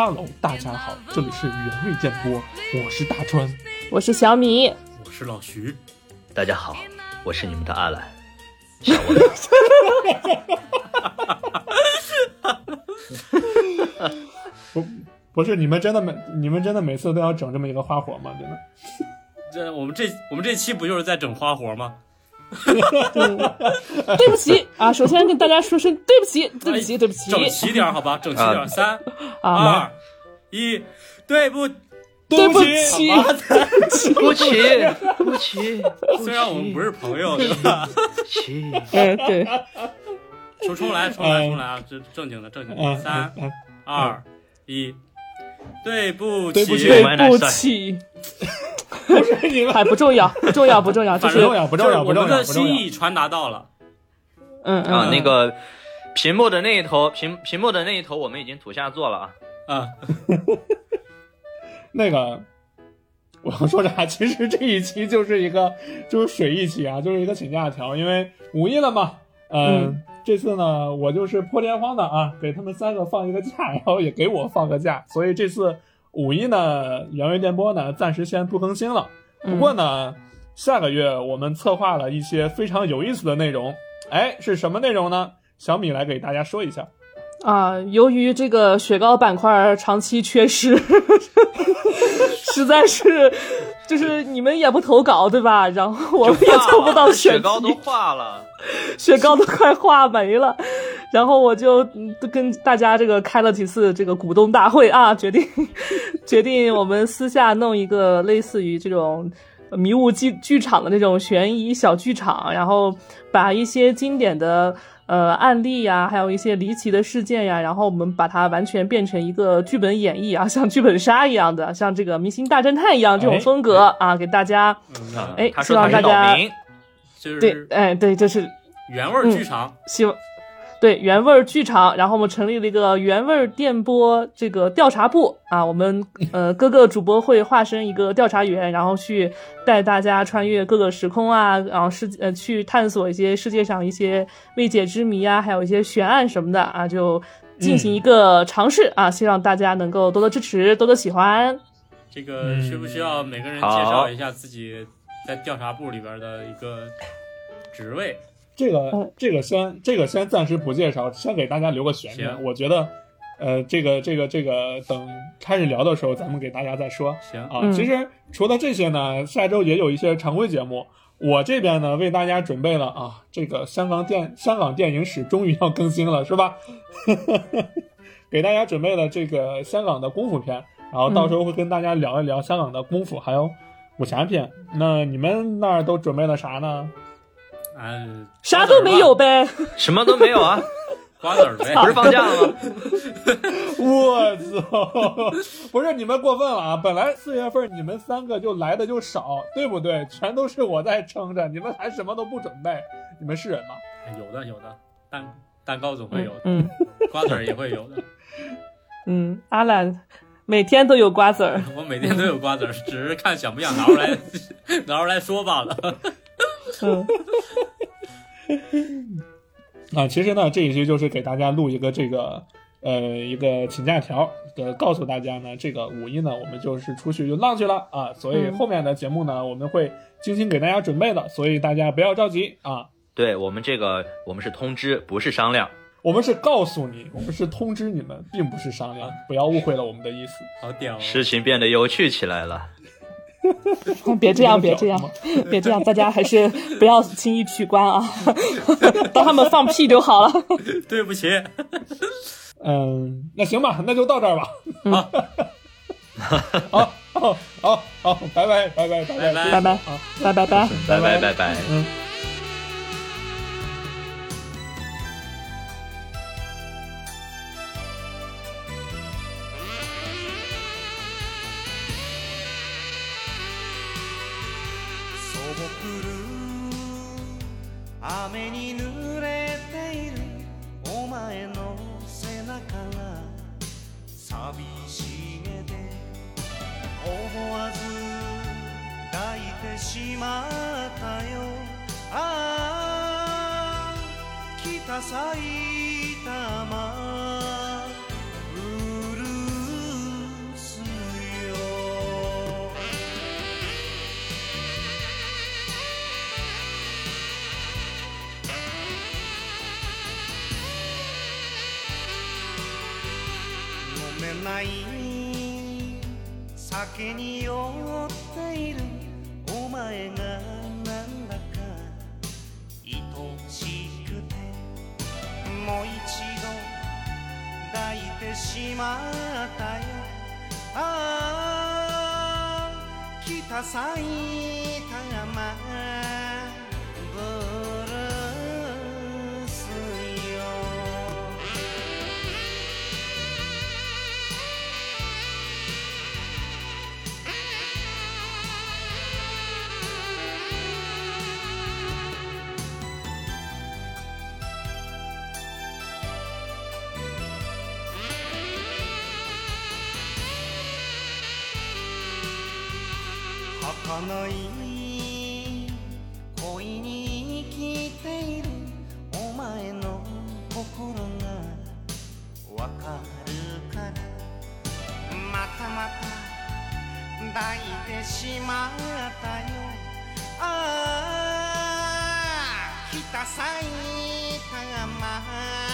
Hello，大家好，这里是原味电波，我是大川，我是小米，我是老徐，大家好，我是你们的阿兰。想我 不不是你们真的每你们真的每次都要整这么一个花活吗？真的？这我们这我们这期不就是在整花活吗？对不起啊，首先跟大家说声对不起，对不起，对不起，整齐点好吧，整齐点，三啊二一，对不对不起，对不起，对不起，虽然我们不是朋友，对吧？起，嗯，对，重重来，重来，重来啊！这正经的，正经的，嗯三嗯二一，对不对不起对不算起，不是你们，哎，不重要，不重要，不重要，就是反正不重要不重要不重要就是我们的不重要心意传达到了。嗯嗯啊，那个屏幕的那一头，屏屏幕的那一头，我们已经土下座了啊。啊，那个，我要说啥？其实这一期就是一个就是水一期啊，就是一个请假条，因为五一了嘛。嗯，嗯这次呢，我就是破天荒的啊，给他们三个放一个假，然后也给我放个假，所以这次五一呢，原味电波呢暂时先不更新了。不过呢，下个月我们策划了一些非常有意思的内容，哎，是什么内容呢？小米来给大家说一下。啊，由于这个雪糕板块长期缺失，实在是，就是你们也不投稿对吧？然后我们也凑不到选雪糕都化了，雪糕都快化没了，然后我就嗯跟大家这个开了几次这个股东大会啊，决定决定我们私下弄一个类似于这种迷雾剧剧场的那种悬疑小剧场，然后把一些经典的。呃，案例呀，还有一些离奇的事件呀，然后我们把它完全变成一个剧本演绎啊，像剧本杀一样的，像这个《明星大侦探》一样这种哎风格啊，给大家嗯，哎希望大家就是，对就是，哎，对，就是原味儿剧场。希望对原味儿剧场，然后我们成立了一个原味儿电波这个调查部啊，我们呃各个主播会化身一个调查员，然后去带大家穿越各个时空啊，然后世呃去探索一些世界上一些未解之谜啊，还有一些悬案什么的啊，就进行一个尝试啊，希望大家能够多多支持，多多喜欢。这个需不需要每个人介绍一下自己在调查部里边的一个职位？这个嗯这个先这个先暂时不介绍，先给大家留个悬念。我觉得，呃，这个这个这个等开始聊的时候，咱们给大家再说行，啊。嗯其实除了这些呢，下周也有一些常规节目。我这边呢，为大家准备了啊，这个香港电香港电影史终于要更新了，是吧？给大家准备了这个香港的功夫片，然后到时候会跟大家聊一聊香港的功夫还有武侠片。那你们那儿都准备了啥呢？嗯，啥都没有呗，什么都没有啊，瓜子儿呗。不是放假了吗？我操！不是你们过分了啊！本来四月份你们三个就来的就少，对不对？全都是我在撑着，你们还什么都不准备，你们是人吗？有的有的，蛋蛋糕总会有的，嗯瓜子儿也会有的。嗯，阿兰每天都有瓜子儿。我每天都有瓜子儿，只是看想不想拿出来拿出来说罢了。嗯 啊，其实呢，这一期就是给大家录一个这个呃一个请假条，呃，告诉大家呢，这个五一呢，我们就是出去就浪去了啊，所以嗯后面的节目呢，我们会精心给大家准备的，所以大家不要着急啊。对我们这个，我们是通知，不是商量。我们是告诉你，我们是通知你们，并不是商量，不要误会了我们的意思。好屌、哦！事情变得有趣起来了。别这样，别这样，别这样，大家还是不要轻易取关啊，当他们放屁就好了。对不起，嗯，那行吧，那就到这儿吧。好，好，好，好，拜，拜拜，拜拜，拜拜拜拜拜，拜拜。拜拜拜拜。嗯。雨に濡れている。お前の背中が寂しげで。思わず抱いてしまったよ。ああ北埼玉ない。酒に酔っている。お前がなんだか。愛しくて。もう一度。抱いてしまったよ。ああ北埼玉儚い恋に生きているお前の心がわかるから。またまた抱いてしまったよ。ああ北埼玉